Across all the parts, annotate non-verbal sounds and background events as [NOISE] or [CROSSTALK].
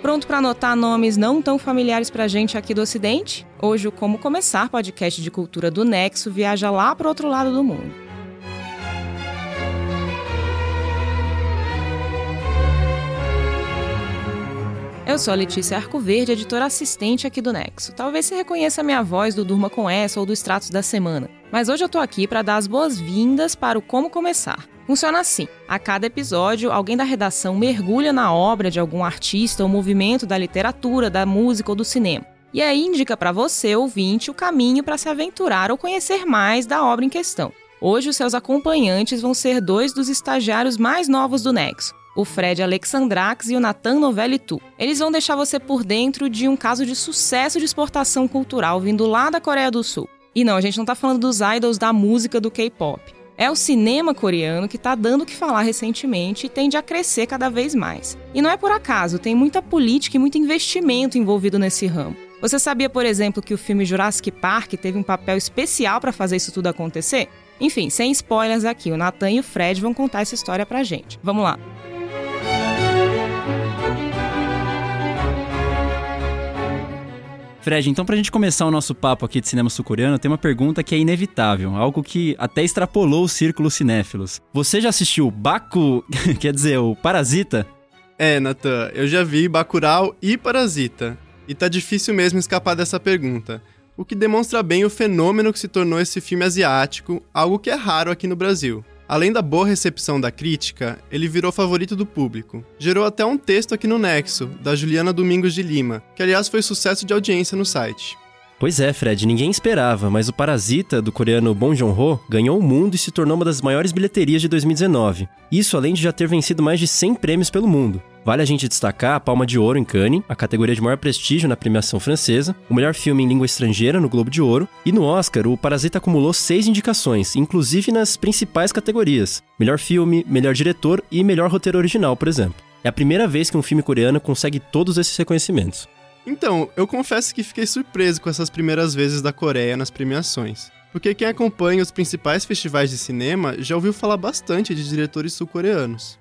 Pronto para anotar nomes não tão familiares para a gente aqui do Ocidente? Hoje o Como Começar podcast de cultura do Nexo viaja lá para outro lado do mundo. Eu sou a Letícia Arcoverde, editora assistente aqui do Nexo. Talvez você reconheça a minha voz do Durma com essa ou do Extratos da Semana. Mas hoje eu tô aqui para dar as boas-vindas para o Como Começar. Funciona assim: a cada episódio, alguém da redação mergulha na obra de algum artista ou movimento da literatura, da música ou do cinema. E aí indica para você, ouvinte, o caminho para se aventurar ou conhecer mais da obra em questão. Hoje, os seus acompanhantes vão ser dois dos estagiários mais novos do Nexo, o Fred Alexandrax e o Nathan Novelli-Tu. Eles vão deixar você por dentro de um caso de sucesso de exportação cultural vindo lá da Coreia do Sul. E não, a gente não está falando dos idols da música do K-pop. É o cinema coreano que está dando o que falar recentemente e tende a crescer cada vez mais. E não é por acaso, tem muita política e muito investimento envolvido nesse ramo. Você sabia, por exemplo, que o filme Jurassic Park teve um papel especial para fazer isso tudo acontecer? Enfim, sem spoilers aqui, o Nathan e o Fred vão contar essa história pra gente. Vamos lá. Fred, então pra gente começar o nosso papo aqui de cinema sul-coreano, tem uma pergunta que é inevitável, algo que até extrapolou o círculo cinéfilos. Você já assistiu Baku, [LAUGHS] quer dizer, o Parasita? É, Natan, eu já vi Bacurau e Parasita. E tá difícil mesmo escapar dessa pergunta. O que demonstra bem o fenômeno que se tornou esse filme asiático, algo que é raro aqui no Brasil. Além da boa recepção da crítica, ele virou favorito do público. Gerou até um texto aqui no Nexo, da Juliana Domingos de Lima, que aliás foi sucesso de audiência no site. Pois é, Fred, ninguém esperava, mas o Parasita, do coreano Bong Joon-ho, ganhou o mundo e se tornou uma das maiores bilheterias de 2019. Isso além de já ter vencido mais de 100 prêmios pelo mundo. Vale a gente destacar a Palma de Ouro em Cannes, a categoria de maior prestígio na premiação francesa, o melhor filme em língua estrangeira no Globo de Ouro, e no Oscar, o Parasita acumulou seis indicações, inclusive nas principais categorias: melhor filme, melhor diretor e melhor roteiro original, por exemplo. É a primeira vez que um filme coreano consegue todos esses reconhecimentos. Então, eu confesso que fiquei surpreso com essas primeiras vezes da Coreia nas premiações. Porque quem acompanha os principais festivais de cinema já ouviu falar bastante de diretores sul-coreanos.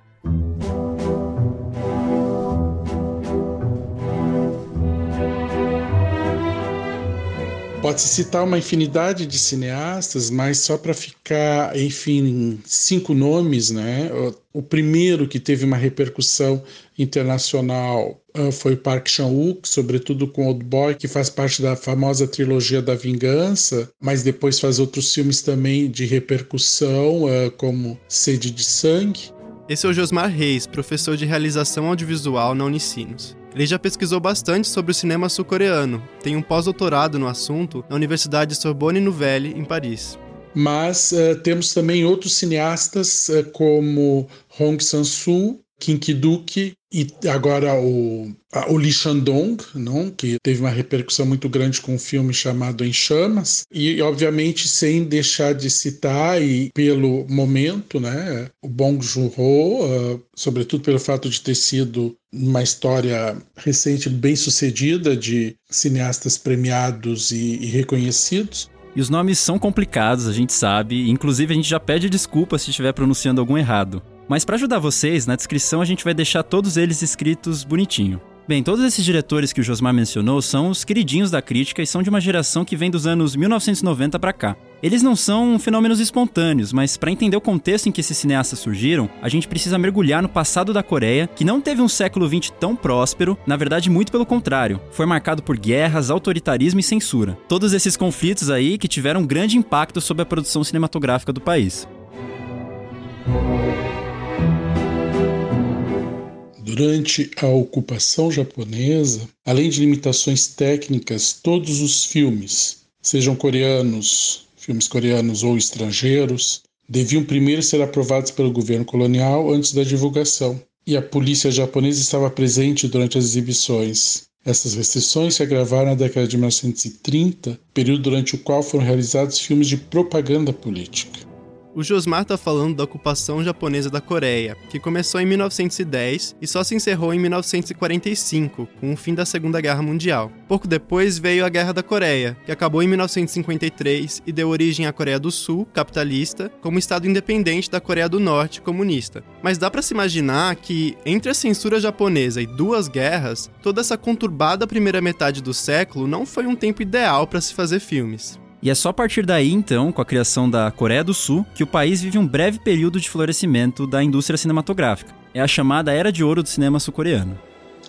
Pode-se citar uma infinidade de cineastas, mas só para ficar, enfim, cinco nomes, né? O primeiro que teve uma repercussão internacional foi o Park Chan-wook, sobretudo com Old Boy, que faz parte da famosa trilogia da Vingança, mas depois faz outros filmes também de repercussão, uh, como Sede de Sangue. Esse é o Josmar Reis, professor de realização audiovisual na Unicinos. Ele já pesquisou bastante sobre o cinema sul-coreano, tem um pós-doutorado no assunto na Universidade Sorbonne Nouvelle, em Paris. Mas uh, temos também outros cineastas uh, como Hong Sang-soo, Kim Ki-duk e agora o, o Lee Shandong, não? que teve uma repercussão muito grande com um filme chamado Em Chamas, e obviamente sem deixar de citar, e pelo momento, né, o Bong Joon-ho, uh, sobretudo pelo fato de ter sido uma história recente bem sucedida de cineastas premiados e, e reconhecidos, e os nomes são complicados, a gente sabe, inclusive a gente já pede desculpa se estiver pronunciando algum errado. Mas para ajudar vocês, na descrição a gente vai deixar todos eles escritos bonitinho. Bem, todos esses diretores que o Josmar mencionou são os queridinhos da crítica e são de uma geração que vem dos anos 1990 para cá. Eles não são fenômenos espontâneos, mas para entender o contexto em que esses cineastas surgiram, a gente precisa mergulhar no passado da Coreia, que não teve um século XX tão próspero, na verdade, muito pelo contrário. Foi marcado por guerras, autoritarismo e censura. Todos esses conflitos aí que tiveram um grande impacto sobre a produção cinematográfica do país. Durante a ocupação japonesa, além de limitações técnicas, todos os filmes, sejam coreanos, filmes coreanos ou estrangeiros, deviam primeiro ser aprovados pelo governo colonial antes da divulgação, e a polícia japonesa estava presente durante as exibições. Essas restrições se agravaram na década de 1930, período durante o qual foram realizados filmes de propaganda política. O Josmar está falando da ocupação japonesa da Coreia, que começou em 1910 e só se encerrou em 1945, com o fim da Segunda Guerra Mundial. Pouco depois veio a Guerra da Coreia, que acabou em 1953 e deu origem à Coreia do Sul, capitalista, como estado independente da Coreia do Norte, comunista. Mas dá para se imaginar que, entre a censura japonesa e duas guerras, toda essa conturbada primeira metade do século não foi um tempo ideal para se fazer filmes. E é só a partir daí, então, com a criação da Coreia do Sul, que o país vive um breve período de florescimento da indústria cinematográfica. É a chamada Era de Ouro do cinema sul-coreano.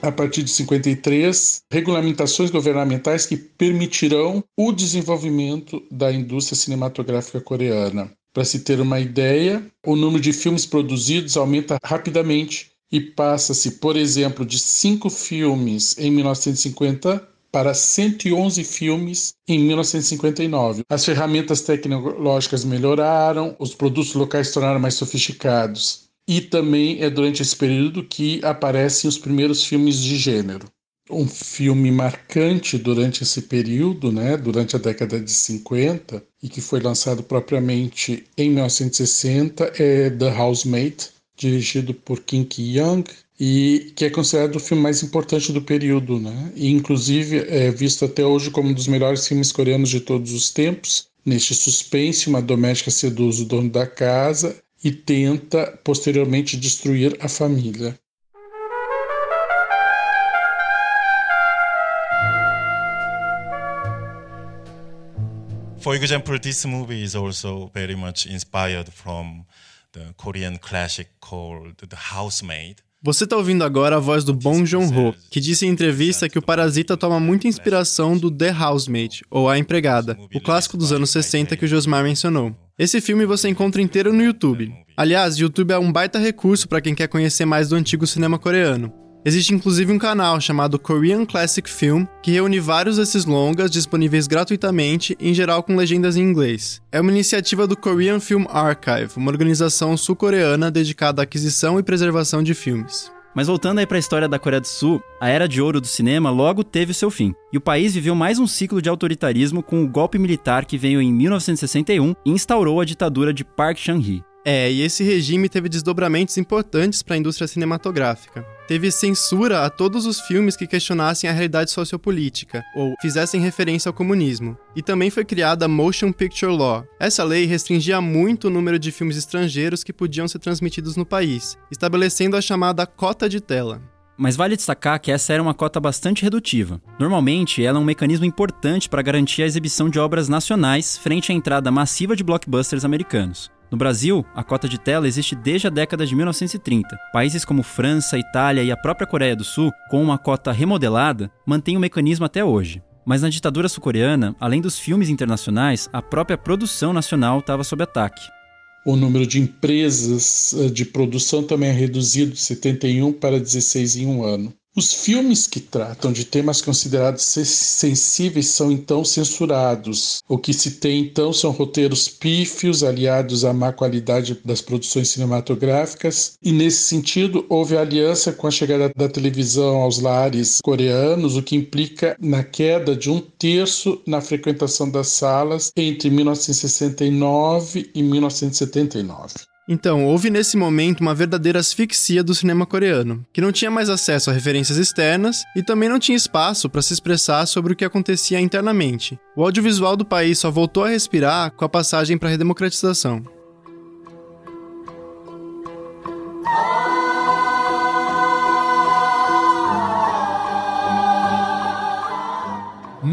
A partir de 53, regulamentações governamentais que permitirão o desenvolvimento da indústria cinematográfica coreana. Para se ter uma ideia, o número de filmes produzidos aumenta rapidamente e passa-se, por exemplo, de cinco filmes em 1950 para 111 filmes em 1959. As ferramentas tecnológicas melhoraram, os produtos locais se tornaram mais sofisticados. E também é durante esse período que aparecem os primeiros filmes de gênero. Um filme marcante durante esse período, né, durante a década de 50, e que foi lançado propriamente em 1960, é The Housemaid, dirigido por Kim Ki-young, e que é considerado o filme mais importante do período, né? E inclusive é visto até hoje como um dos melhores filmes coreanos de todos os tempos. Neste suspense, uma doméstica seduz o dono da casa e tenta posteriormente destruir a família. For example, this movie is also very much inspired from the Korean classic called The Housemaid. Você está ouvindo agora a voz do Bong Joon-ho, que disse em entrevista que o Parasita toma muita inspiração do The Housemaid, ou A Empregada, o clássico dos anos 60 que o Josmar mencionou. Esse filme você encontra inteiro no YouTube. Aliás, o YouTube é um baita recurso para quem quer conhecer mais do antigo cinema coreano. Existe inclusive um canal chamado Korean Classic Film que reúne vários desses longas disponíveis gratuitamente, em geral com legendas em inglês. É uma iniciativa do Korean Film Archive, uma organização sul-coreana dedicada à aquisição e preservação de filmes. Mas voltando aí para a história da Coreia do Sul, a era de ouro do cinema logo teve seu fim. E o país viveu mais um ciclo de autoritarismo com o golpe militar que veio em 1961 e instaurou a ditadura de Park Chung-hee. É, e esse regime teve desdobramentos importantes para a indústria cinematográfica. Teve censura a todos os filmes que questionassem a realidade sociopolítica ou fizessem referência ao comunismo. E também foi criada a Motion Picture Law. Essa lei restringia muito o número de filmes estrangeiros que podiam ser transmitidos no país, estabelecendo a chamada cota de tela. Mas vale destacar que essa era uma cota bastante redutiva. Normalmente, ela é um mecanismo importante para garantir a exibição de obras nacionais frente à entrada massiva de blockbusters americanos. No Brasil, a cota de tela existe desde a década de 1930. Países como França, Itália e a própria Coreia do Sul, com uma cota remodelada, mantêm o mecanismo até hoje. Mas na ditadura sul-coreana, além dos filmes internacionais, a própria produção nacional estava sob ataque. O número de empresas eh, de produção também é reduzido de 71 para 16 em um ano. Os filmes que tratam de temas considerados sensíveis são então censurados. O que se tem então são roteiros pífios aliados à má qualidade das produções cinematográficas, e nesse sentido houve aliança com a chegada da televisão aos lares coreanos, o que implica na queda de um terço na frequentação das salas entre 1969 e 1979. Então, houve nesse momento uma verdadeira asfixia do cinema coreano, que não tinha mais acesso a referências externas e também não tinha espaço para se expressar sobre o que acontecia internamente. O audiovisual do país só voltou a respirar com a passagem para a redemocratização.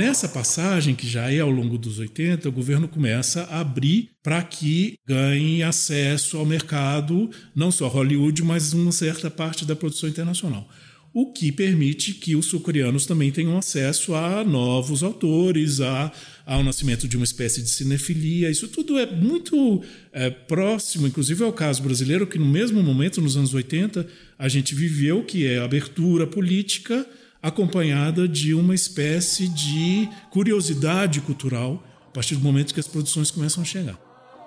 Nessa passagem, que já é ao longo dos 80, o governo começa a abrir para que ganhe acesso ao mercado, não só Hollywood, mas uma certa parte da produção internacional o que permite que os sul-coreanos também tenham acesso a novos autores, a, ao nascimento de uma espécie de cinefilia. Isso tudo é muito é, próximo, inclusive ao caso brasileiro, que no mesmo momento, nos anos 80, a gente viveu, que é a abertura política acompanhada de uma espécie de curiosidade cultural a partir do momento que as produções começam a chegar.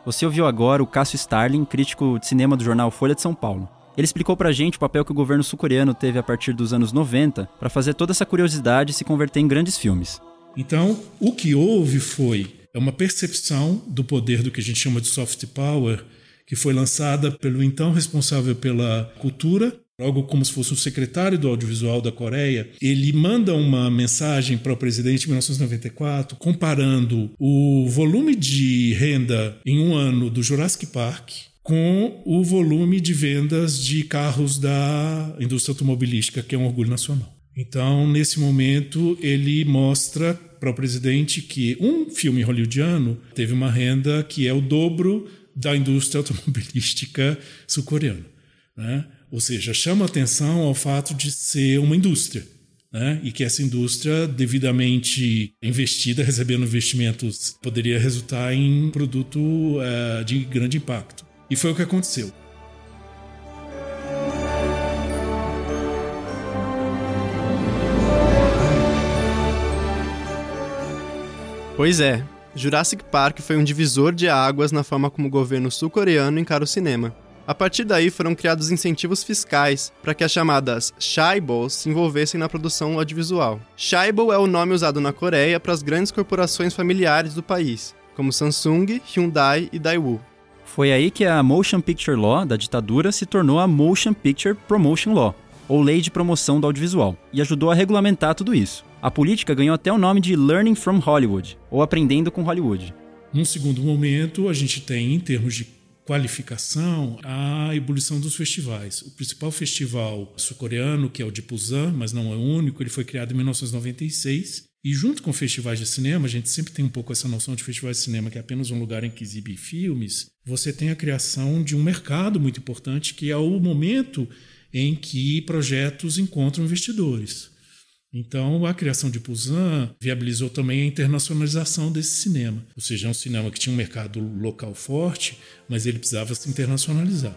Você ouviu agora o Cássio Starling, crítico de cinema do jornal Folha de São Paulo. Ele explicou pra gente o papel que o governo sul-coreano teve a partir dos anos 90 para fazer toda essa curiosidade se converter em grandes filmes. Então, o que houve foi uma percepção do poder do que a gente chama de soft power, que foi lançada pelo então responsável pela cultura, algo como se fosse o secretário do audiovisual da Coreia, ele manda uma mensagem para o presidente em 1994 comparando o volume de renda em um ano do Jurassic Park com o volume de vendas de carros da indústria automobilística, que é um orgulho nacional. Então, nesse momento, ele mostra para o presidente que um filme hollywoodiano teve uma renda que é o dobro da indústria [LAUGHS] automobilística sul-coreana. Né? Ou seja, chama atenção ao fato de ser uma indústria. Né? E que essa indústria, devidamente investida, recebendo investimentos, poderia resultar em um produto uh, de grande impacto. E foi o que aconteceu. Pois é, Jurassic Park foi um divisor de águas na forma como o governo sul-coreano encara o cinema. A partir daí foram criados incentivos fiscais para que as chamadas Shaibos se envolvessem na produção audiovisual. Shaibo é o nome usado na Coreia para as grandes corporações familiares do país, como Samsung, Hyundai e Daewoo. Foi aí que a Motion Picture Law da ditadura se tornou a Motion Picture Promotion Law, ou Lei de Promoção do Audiovisual, e ajudou a regulamentar tudo isso. A política ganhou até o nome de Learning from Hollywood, ou Aprendendo com Hollywood. Num segundo momento, a gente tem, em termos de qualificação, a ebulição dos festivais. O principal festival sul-coreano, que é o de Busan, mas não é o único, ele foi criado em 1996 e junto com festivais de cinema, a gente sempre tem um pouco essa noção de festivais de cinema, que é apenas um lugar em que exibe filmes. Você tem a criação de um mercado muito importante, que é o momento em que projetos encontram investidores. Então, a criação de Busan viabilizou também a internacionalização desse cinema. Ou seja, é um cinema que tinha um mercado local forte, mas ele precisava se internacionalizar.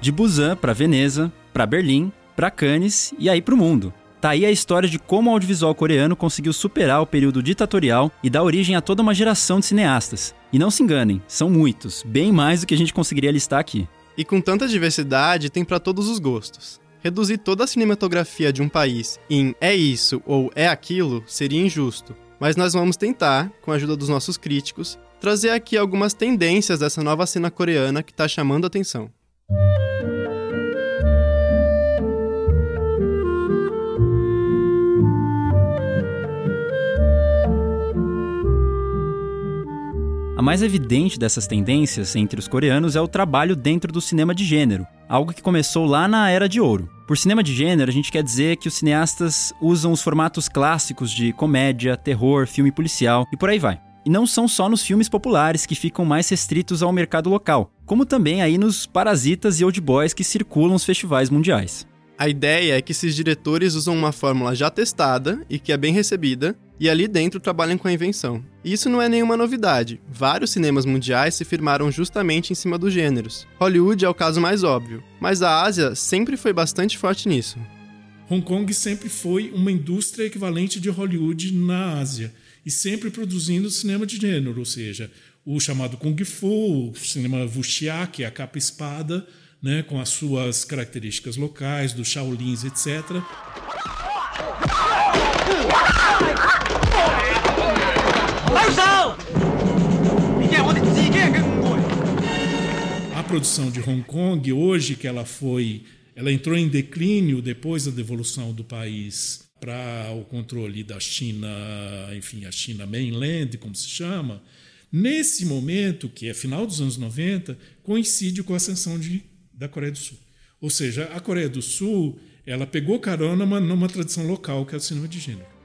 De Busan para Veneza, para Berlim, para Cannes e aí para o mundo. Tá aí a história de como o audiovisual coreano conseguiu superar o período ditatorial e dar origem a toda uma geração de cineastas. E não se enganem, são muitos, bem mais do que a gente conseguiria listar aqui. E com tanta diversidade, tem para todos os gostos. Reduzir toda a cinematografia de um país em é isso ou é aquilo seria injusto. Mas nós vamos tentar, com a ajuda dos nossos críticos, trazer aqui algumas tendências dessa nova cena coreana que está chamando a atenção. A mais evidente dessas tendências entre os coreanos é o trabalho dentro do cinema de gênero, algo que começou lá na Era de Ouro. Por cinema de gênero, a gente quer dizer que os cineastas usam os formatos clássicos de comédia, terror, filme policial e por aí vai. E não são só nos filmes populares que ficam mais restritos ao mercado local, como também aí nos parasitas e old boys que circulam os festivais mundiais. A ideia é que esses diretores usam uma fórmula já testada e que é bem recebida, e ali dentro trabalham com a invenção. E isso não é nenhuma novidade. Vários cinemas mundiais se firmaram justamente em cima dos gêneros. Hollywood é o caso mais óbvio, mas a Ásia sempre foi bastante forte nisso. Hong Kong sempre foi uma indústria equivalente de Hollywood na Ásia e sempre produzindo cinema de gênero, ou seja, o chamado Kung Fu, o cinema wuxia, que é a capa espada, né, com as suas características locais, dos Shaolins, etc. A produção de Hong Kong hoje que ela foi, ela entrou em declínio depois da devolução do país para o controle da China, enfim, a China mainland, como se chama, Nesse momento, que é final dos anos 90, coincide com a ascensão de, da Coreia do Sul. Ou seja, a Coreia do Sul ela pegou carona numa, numa tradição local, que é o cinema de gênero.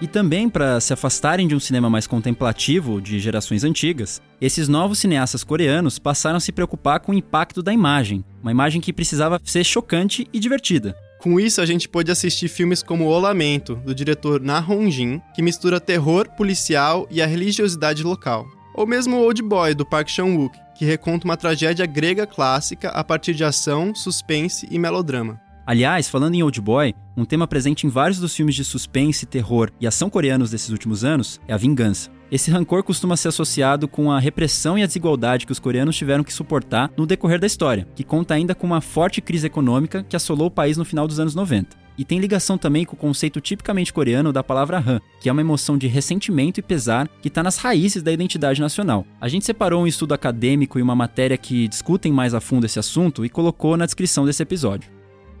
E também para se afastarem de um cinema mais contemplativo de gerações antigas, esses novos cineastas coreanos passaram a se preocupar com o impacto da imagem, uma imagem que precisava ser chocante e divertida. Com isso, a gente pôde assistir filmes como O Lamento, do diretor Na Hong-jin, que mistura terror policial e a religiosidade local. Ou mesmo Old Boy, do Park Chan-wook, que reconta uma tragédia grega clássica a partir de ação, suspense e melodrama. Aliás, falando em Old Boy, um tema presente em vários dos filmes de suspense, terror e ação coreanos desses últimos anos é a vingança. Esse rancor costuma ser associado com a repressão e a desigualdade que os coreanos tiveram que suportar no decorrer da história, que conta ainda com uma forte crise econômica que assolou o país no final dos anos 90. E tem ligação também com o conceito tipicamente coreano da palavra Han, que é uma emoção de ressentimento e pesar que está nas raízes da identidade nacional. A gente separou um estudo acadêmico e uma matéria que discutem mais a fundo esse assunto e colocou na descrição desse episódio.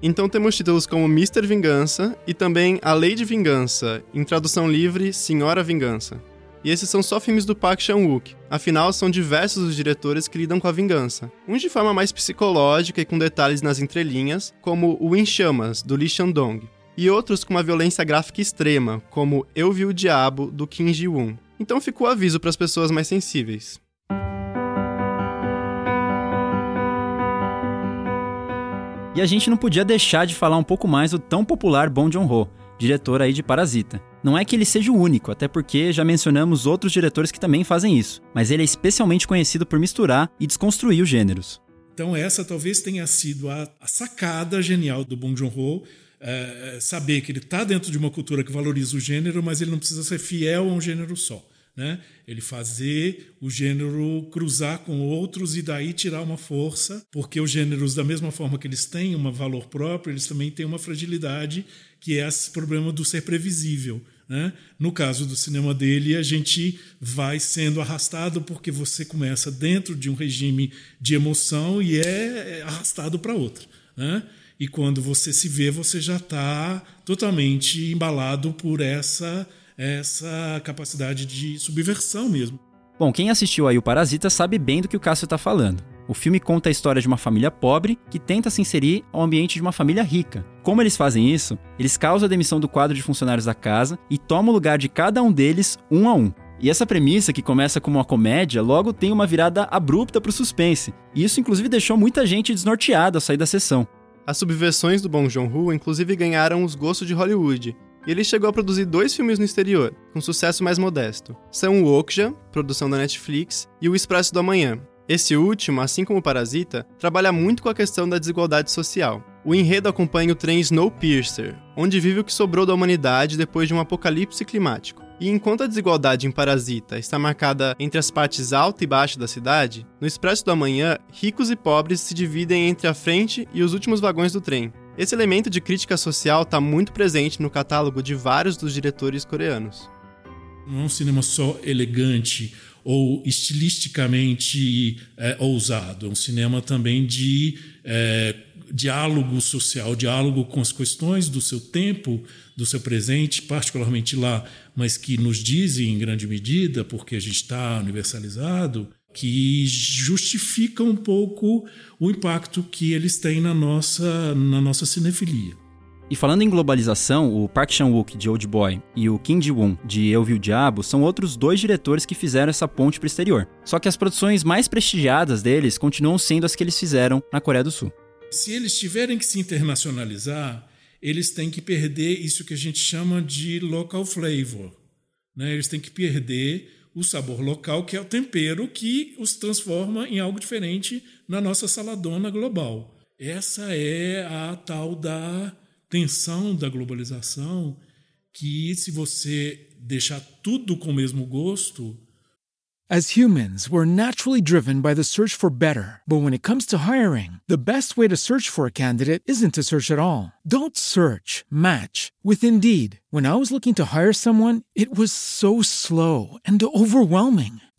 Então temos títulos como Mr. Vingança e também A Lei de Vingança, em tradução livre, Senhora Vingança. E esses são só filmes do Park Chan-wook. Afinal, são diversos os diretores que lidam com a vingança. Uns de forma mais psicológica e com detalhes nas entrelinhas, como o Em Chamas, do Lee Shandong. E outros com uma violência gráfica extrema, como Eu Vi o Diabo, do Kim Ji-woon. Então fica o aviso para as pessoas mais sensíveis. E a gente não podia deixar de falar um pouco mais do tão popular Bong Joon-ho, diretor aí de Parasita. Não é que ele seja o único, até porque já mencionamos outros diretores que também fazem isso, mas ele é especialmente conhecido por misturar e desconstruir os gêneros. Então essa talvez tenha sido a, a sacada genial do Bong Joon-ho, é, saber que ele está dentro de uma cultura que valoriza o gênero, mas ele não precisa ser fiel a um gênero só né? Ele fazer o gênero cruzar com outros e daí tirar uma força, porque os gêneros, da mesma forma que eles têm um valor próprio, eles também têm uma fragilidade, que é esse problema do ser previsível. Né? No caso do cinema dele, a gente vai sendo arrastado porque você começa dentro de um regime de emoção e é arrastado para outro. Né? E quando você se vê, você já está totalmente embalado por essa essa capacidade de subversão mesmo. Bom, quem assistiu aí o Parasita sabe bem do que o Cássio está falando. O filme conta a história de uma família pobre que tenta se inserir ao ambiente de uma família rica. Como eles fazem isso? Eles causam a demissão do quadro de funcionários da casa e tomam o lugar de cada um deles um a um. E essa premissa, que começa como uma comédia, logo tem uma virada abrupta para o suspense. E isso, inclusive, deixou muita gente desnorteada ao sair da sessão. As subversões do Bong Joon-ho, inclusive, ganharam os gostos de Hollywood, e ele chegou a produzir dois filmes no exterior, com sucesso mais modesto. São o Okja, produção da Netflix, e o Expresso do Amanhã. Esse último, assim como o Parasita, trabalha muito com a questão da desigualdade social. O enredo acompanha o trem Snowpiercer, onde vive o que sobrou da humanidade depois de um apocalipse climático. E enquanto a desigualdade em Parasita está marcada entre as partes alta e baixa da cidade, no Expresso do Amanhã, ricos e pobres se dividem entre a frente e os últimos vagões do trem, esse elemento de crítica social está muito presente no catálogo de vários dos diretores coreanos. Não é um cinema só elegante ou estilisticamente é, ousado, é um cinema também de é, diálogo social, diálogo com as questões do seu tempo, do seu presente, particularmente lá, mas que nos dizem em grande medida, porque a gente está universalizado, que justifica um pouco o impacto que eles têm na nossa, na nossa cinefilia. E falando em globalização, o Park Chan-wook de Old Boy e o Kim Ji-woon de Eu Vi o Diabo são outros dois diretores que fizeram essa ponte para o exterior. Só que as produções mais prestigiadas deles continuam sendo as que eles fizeram na Coreia do Sul. Se eles tiverem que se internacionalizar, eles têm que perder isso que a gente chama de local flavor. Né? Eles têm que perder o sabor local, que é o tempero que os transforma em algo diferente na nossa saladona global. Essa é a tal da tensão da globalização, que se você deixar tudo com o mesmo gosto, As humans, we're naturally driven by the search for better. But when it comes to hiring, the best way to search for a candidate isn't to search at all. Don't search, match with Indeed. When I was looking to hire someone, it was so slow and overwhelming.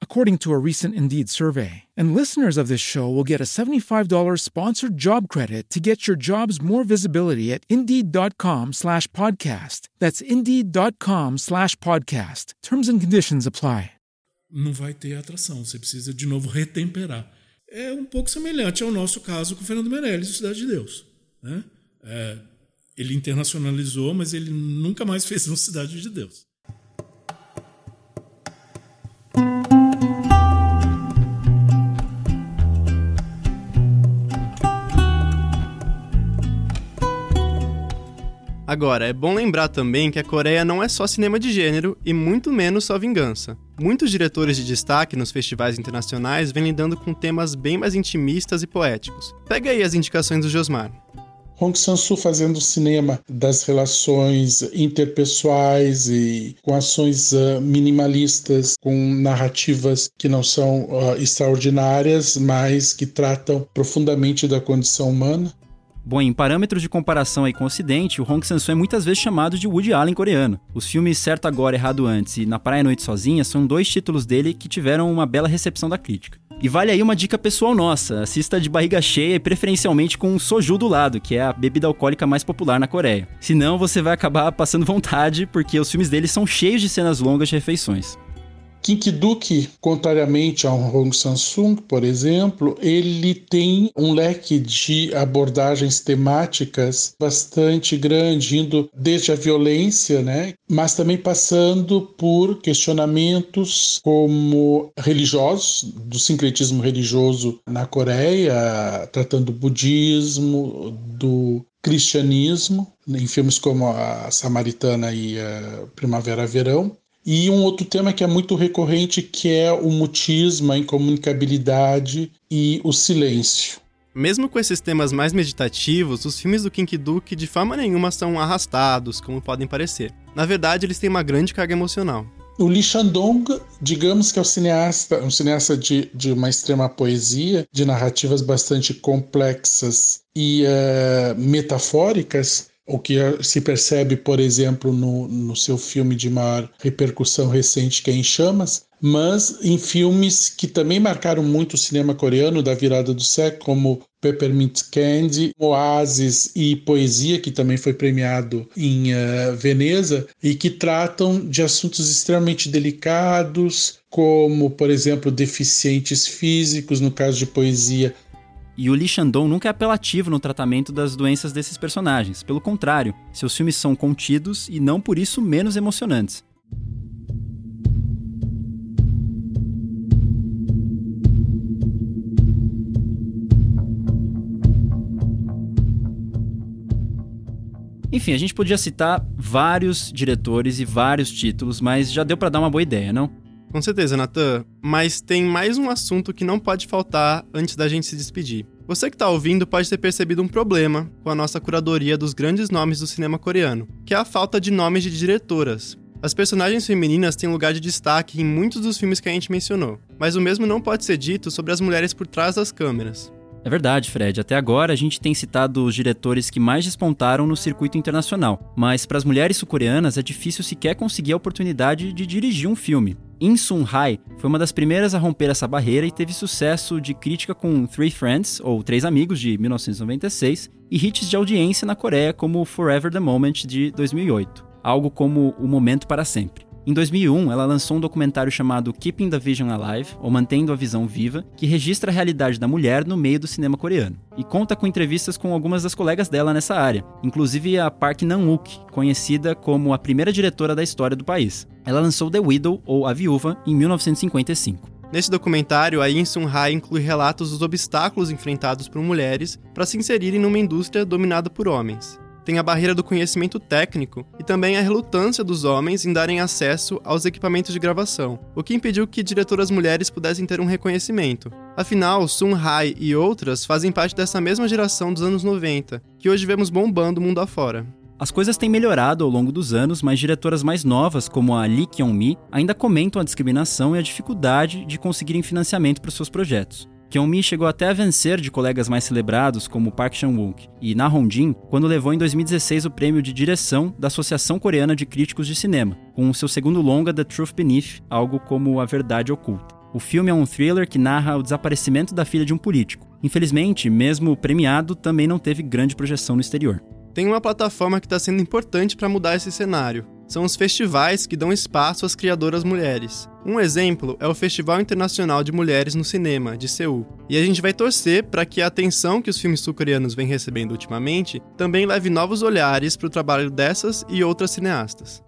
according to a recent Indeed survey. And listeners of this show will get a $75 sponsored job credit to get your jobs more visibility at Indeed.com slash podcast. That's Indeed.com slash podcast. Terms and conditions apply. não vai ter atração. Você precisa, de novo, retemperar. É um pouco semelhante ao nosso caso com o Fernando Meirelles, Cidade de Deus. Né? É, ele internacionalizou, mas ele nunca mais fez no Cidade de Deus. Agora, é bom lembrar também que a Coreia não é só cinema de gênero e muito menos só vingança. Muitos diretores de destaque nos festivais internacionais vêm lidando com temas bem mais intimistas e poéticos. Pega aí as indicações do Josmar. Hong Sang-soo fazendo cinema das relações interpessoais e com ações uh, minimalistas, com narrativas que não são uh, extraordinárias, mas que tratam profundamente da condição humana. Bom, em parâmetros de comparação aí com o Ocidente, o Hong Sang-soo é muitas vezes chamado de Woody Allen coreano. Os filmes Certo Agora, Errado Antes e Na Praia Noite Sozinha são dois títulos dele que tiveram uma bela recepção da crítica. E vale aí uma dica pessoal nossa: assista de barriga cheia e preferencialmente com um soju do lado, que é a bebida alcoólica mais popular na Coreia. Senão você vai acabar passando vontade, porque os filmes dele são cheios de cenas longas de refeições. Kinkiduk, contrariamente ao Hong Samsung, por exemplo, ele tem um leque de abordagens temáticas bastante grande, indo desde a violência, né, mas também passando por questionamentos como religiosos, do sincretismo religioso na Coreia, tratando do budismo, do cristianismo, em filmes como a Samaritana e a Primavera-Verão, e um outro tema que é muito recorrente, que é o mutismo, a incomunicabilidade e o silêncio. Mesmo com esses temas mais meditativos, os filmes do King Duke de forma nenhuma são arrastados, como podem parecer. Na verdade, eles têm uma grande carga emocional. O Lee Shandong, digamos que é um cineasta, um cineasta de, de uma extrema poesia, de narrativas bastante complexas e uh, metafóricas, o que se percebe, por exemplo, no, no seu filme de maior repercussão recente, que é Em Chamas, mas em filmes que também marcaram muito o cinema coreano da virada do século, como Peppermint Candy, Oasis e Poesia, que também foi premiado em uh, Veneza, e que tratam de assuntos extremamente delicados, como, por exemplo, deficientes físicos, no caso de Poesia, e o Lee Shandong nunca é apelativo no tratamento das doenças desses personagens. Pelo contrário, seus filmes são contidos e não por isso menos emocionantes. Enfim, a gente podia citar vários diretores e vários títulos, mas já deu para dar uma boa ideia, não? Com certeza, Natan. Mas tem mais um assunto que não pode faltar antes da gente se despedir. Você que está ouvindo pode ter percebido um problema com a nossa curadoria dos grandes nomes do cinema coreano, que é a falta de nomes de diretoras. As personagens femininas têm lugar de destaque em muitos dos filmes que a gente mencionou, mas o mesmo não pode ser dito sobre as mulheres por trás das câmeras. É verdade, Fred. Até agora a gente tem citado os diretores que mais despontaram no circuito internacional, mas para as mulheres sul-coreanas é difícil sequer conseguir a oportunidade de dirigir um filme. In Sun Hai foi uma das primeiras a romper essa barreira e teve sucesso de crítica com Three Friends, ou Três Amigos, de 1996, e hits de audiência na Coreia como Forever the Moment, de 2008, algo como O Momento para Sempre. Em 2001, ela lançou um documentário chamado Keeping the Vision Alive, ou Mantendo a Visão Viva, que registra a realidade da mulher no meio do cinema coreano. E conta com entrevistas com algumas das colegas dela nessa área, inclusive a Park Nan-wook, conhecida como a primeira diretora da história do país. Ela lançou The Widow, ou A Viúva, em 1955. Nesse documentário, a Yin Sun Hai inclui relatos dos obstáculos enfrentados por mulheres para se inserirem numa indústria dominada por homens tem a barreira do conhecimento técnico e também a relutância dos homens em darem acesso aos equipamentos de gravação, o que impediu que diretoras mulheres pudessem ter um reconhecimento. Afinal, Sun Hai e outras fazem parte dessa mesma geração dos anos 90, que hoje vemos bombando o mundo afora. As coisas têm melhorado ao longo dos anos, mas diretoras mais novas, como a Lee Kyung-mi, ainda comentam a discriminação e a dificuldade de conseguirem financiamento para seus projetos. Kyung-mi chegou até a vencer de colegas mais celebrados como Park Chan-wook e Na Hong-jin quando levou em 2016 o prêmio de direção da Associação Coreana de Críticos de Cinema, com o seu segundo longa The Truth Beneath, algo como A Verdade Oculta. O filme é um thriller que narra o desaparecimento da filha de um político. Infelizmente, mesmo premiado, também não teve grande projeção no exterior. Tem uma plataforma que está sendo importante para mudar esse cenário, são os festivais que dão espaço às criadoras mulheres. Um exemplo é o Festival Internacional de Mulheres no Cinema, de Seul. E a gente vai torcer para que a atenção que os filmes sul-coreanos vêm recebendo ultimamente também leve novos olhares para o trabalho dessas e outras cineastas.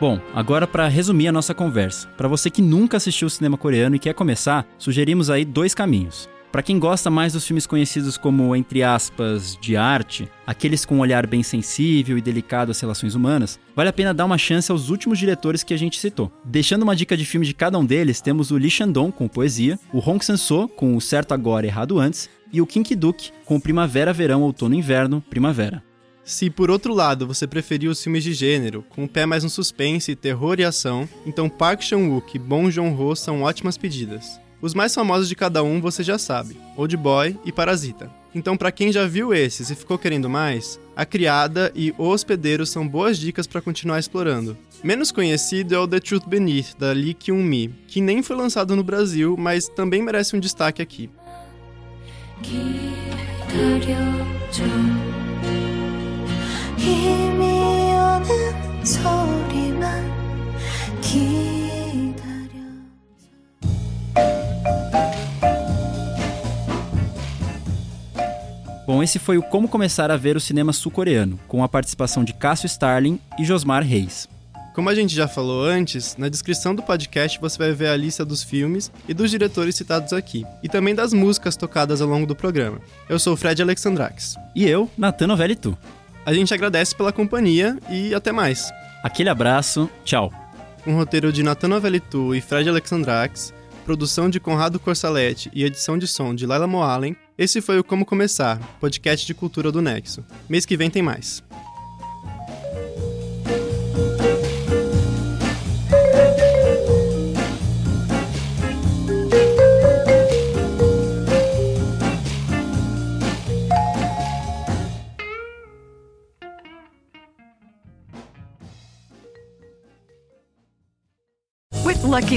Bom, agora para resumir a nossa conversa. Para você que nunca assistiu cinema coreano e quer começar, sugerimos aí dois caminhos. Para quem gosta mais dos filmes conhecidos como, entre aspas, de arte, aqueles com um olhar bem sensível e delicado às relações humanas, vale a pena dar uma chance aos últimos diretores que a gente citou. Deixando uma dica de filme de cada um deles, temos o Lee Shandong com Poesia, o Hong Sang-soo com O Certo Agora Errado Antes e o Kim Ki-duk com Primavera, Verão, Outono, Inverno, Primavera. Se por outro lado você preferiu os filmes de gênero, com o pé mais no suspense, terror e ação, então Park Chan-wook e Bong Joon-ho são ótimas pedidas. Os mais famosos de cada um você já sabe, Old Boy e Parasita. Então, para quem já viu esses e ficou querendo mais, A Criada e O Hospedeiro são boas dicas para continuar explorando. Menos conhecido é o The Truth Beneath, da Lee Kyung-mi, que nem foi lançado no Brasil, mas também merece um destaque aqui. Bom, esse foi o Como Começar a Ver o Cinema Sul-Coreano, com a participação de Cássio Starling e Josmar Reis. Como a gente já falou antes, na descrição do podcast você vai ver a lista dos filmes e dos diretores citados aqui, e também das músicas tocadas ao longo do programa. Eu sou o Fred Alexandrax. E eu, Natan Novelli Tu. A gente agradece pela companhia e até mais. Aquele abraço, tchau. Um roteiro de Natan Novelitu e Fred Alexandrax, produção de Conrado Corsaletti e edição de som de Laila Moalen, esse foi o Como Começar, podcast de cultura do Nexo. Mês que vem tem mais.